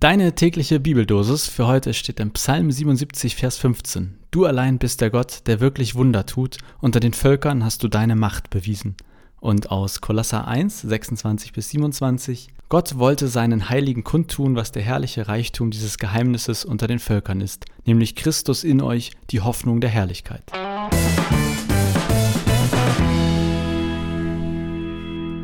Deine tägliche Bibeldosis für heute steht im Psalm 77, Vers 15. Du allein bist der Gott, der wirklich Wunder tut. Unter den Völkern hast du deine Macht bewiesen. Und aus Kolosser 1, 26 bis 27. Gott wollte seinen Heiligen kundtun, was der herrliche Reichtum dieses Geheimnisses unter den Völkern ist, nämlich Christus in euch, die Hoffnung der Herrlichkeit.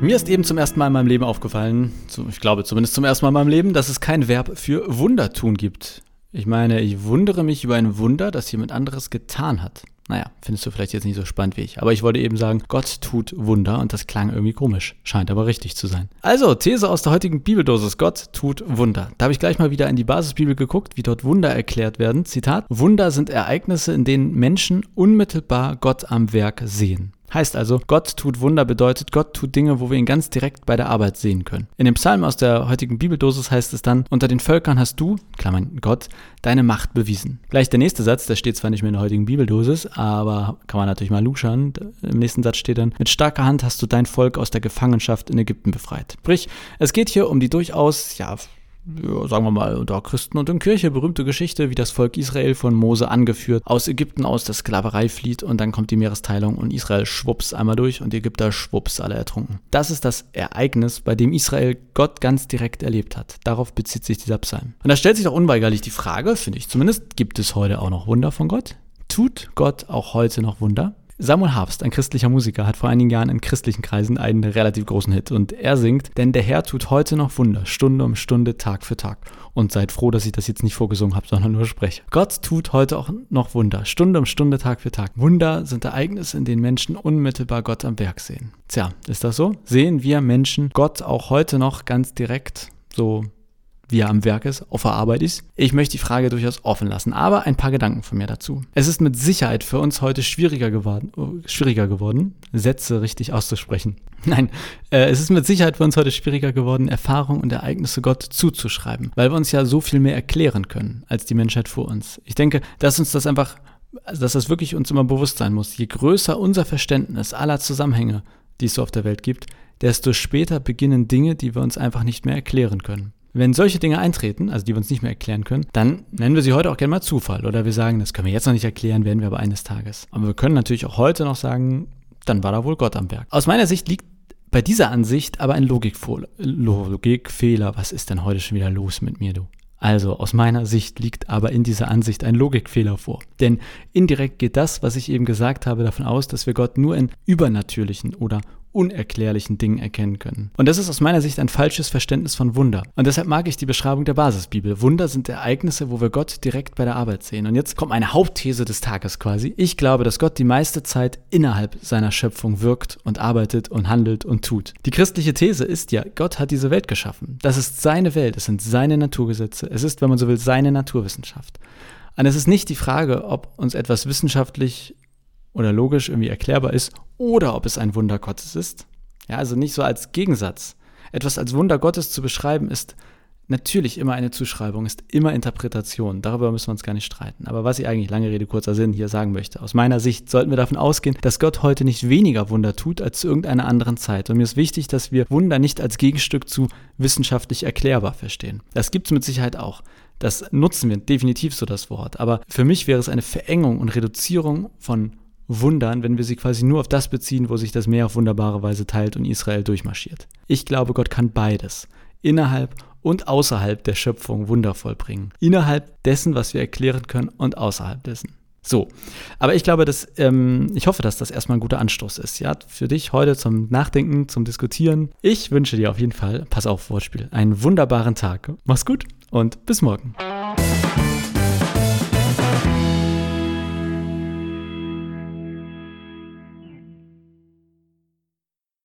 Mir ist eben zum ersten Mal in meinem Leben aufgefallen, ich glaube zumindest zum ersten Mal in meinem Leben, dass es kein Verb für Wunder tun gibt. Ich meine, ich wundere mich über ein Wunder, das jemand anderes getan hat. Naja, findest du vielleicht jetzt nicht so spannend wie ich. Aber ich wollte eben sagen, Gott tut Wunder und das klang irgendwie komisch. Scheint aber richtig zu sein. Also, These aus der heutigen Bibeldosis. Gott tut Wunder. Da habe ich gleich mal wieder in die Basisbibel geguckt, wie dort Wunder erklärt werden. Zitat, Wunder sind Ereignisse, in denen Menschen unmittelbar Gott am Werk sehen. Heißt also, Gott tut Wunder bedeutet, Gott tut Dinge, wo wir ihn ganz direkt bei der Arbeit sehen können. In dem Psalm aus der heutigen Bibeldosis heißt es dann, unter den Völkern hast du, Klammern Gott, deine Macht bewiesen. Gleich der nächste Satz, der steht zwar nicht mehr in der heutigen Bibeldosis, aber kann man natürlich mal luschern. Im nächsten Satz steht dann, mit starker Hand hast du dein Volk aus der Gefangenschaft in Ägypten befreit. Sprich, es geht hier um die durchaus, ja, ja, sagen wir mal, unter Christen und in Kirche berühmte Geschichte, wie das Volk Israel von Mose angeführt aus Ägypten aus der Sklaverei flieht und dann kommt die Meeresteilung und Israel schwupps einmal durch und die Ägypter schwupps alle ertrunken. Das ist das Ereignis, bei dem Israel Gott ganz direkt erlebt hat. Darauf bezieht sich dieser Psalm. Und da stellt sich doch unweigerlich die Frage, finde ich zumindest, gibt es heute auch noch Wunder von Gott? Tut Gott auch heute noch Wunder? Samuel Harbst, ein christlicher Musiker, hat vor einigen Jahren in christlichen Kreisen einen relativ großen Hit und er singt, denn der Herr tut heute noch Wunder, Stunde um Stunde, Tag für Tag. Und seid froh, dass ich das jetzt nicht vorgesungen habe, sondern nur spreche. Gott tut heute auch noch Wunder, Stunde um Stunde, Tag für Tag. Wunder sind Ereignisse, in denen Menschen unmittelbar Gott am Werk sehen. Tja, ist das so? Sehen wir Menschen Gott auch heute noch ganz direkt so wie er am Werk ist, auf der Arbeit ist. Ich möchte die Frage durchaus offen lassen, aber ein paar Gedanken von mir dazu. Es ist mit Sicherheit für uns heute schwieriger geworden, schwieriger geworden, Sätze richtig auszusprechen. Nein, äh, es ist mit Sicherheit für uns heute schwieriger geworden, Erfahrungen und Ereignisse Gott zuzuschreiben, weil wir uns ja so viel mehr erklären können als die Menschheit vor uns. Ich denke, dass uns das einfach, dass das wirklich uns immer bewusst sein muss. Je größer unser Verständnis aller Zusammenhänge, die es so auf der Welt gibt, desto später beginnen Dinge, die wir uns einfach nicht mehr erklären können. Wenn solche Dinge eintreten, also die wir uns nicht mehr erklären können, dann nennen wir sie heute auch gerne mal Zufall. Oder wir sagen, das können wir jetzt noch nicht erklären, werden wir aber eines Tages. Aber wir können natürlich auch heute noch sagen, dann war da wohl Gott am Werk. Aus meiner Sicht liegt bei dieser Ansicht aber ein Logikfehler. Was ist denn heute schon wieder los mit mir, du? Also aus meiner Sicht liegt aber in dieser Ansicht ein Logikfehler vor. Denn indirekt geht das, was ich eben gesagt habe, davon aus, dass wir Gott nur in übernatürlichen oder unerklärlichen Dingen erkennen können. Und das ist aus meiner Sicht ein falsches Verständnis von Wunder. Und deshalb mag ich die Beschreibung der Basisbibel. Wunder sind Ereignisse, wo wir Gott direkt bei der Arbeit sehen. Und jetzt kommt eine Hauptthese des Tages quasi. Ich glaube, dass Gott die meiste Zeit innerhalb seiner Schöpfung wirkt und arbeitet und handelt und tut. Die christliche These ist ja, Gott hat diese Welt geschaffen. Das ist seine Welt, es sind seine Naturgesetze, es ist, wenn man so will, seine Naturwissenschaft. Und es ist nicht die Frage, ob uns etwas wissenschaftlich oder logisch irgendwie erklärbar ist oder ob es ein Wunder Gottes ist. Ja, also nicht so als Gegensatz. Etwas als Wunder Gottes zu beschreiben ist natürlich immer eine Zuschreibung, ist immer Interpretation. Darüber müssen wir uns gar nicht streiten. Aber was ich eigentlich, lange Rede, kurzer Sinn, hier sagen möchte, aus meiner Sicht sollten wir davon ausgehen, dass Gott heute nicht weniger Wunder tut als zu irgendeiner anderen Zeit. Und mir ist wichtig, dass wir Wunder nicht als Gegenstück zu wissenschaftlich erklärbar verstehen. Das gibt es mit Sicherheit auch. Das nutzen wir definitiv so das Wort. Aber für mich wäre es eine Verengung und Reduzierung von wundern, wenn wir sie quasi nur auf das beziehen, wo sich das Meer auf wunderbare Weise teilt und Israel durchmarschiert. Ich glaube, Gott kann beides. Innerhalb und außerhalb der Schöpfung Wunder vollbringen. Innerhalb dessen, was wir erklären können und außerhalb dessen. So, aber ich glaube, dass ähm, ich hoffe, dass das erstmal ein guter Anstoß ist, ja, für dich heute zum Nachdenken, zum Diskutieren. Ich wünsche dir auf jeden Fall, pass auf, Wortspiel, einen wunderbaren Tag. Mach's gut und bis morgen.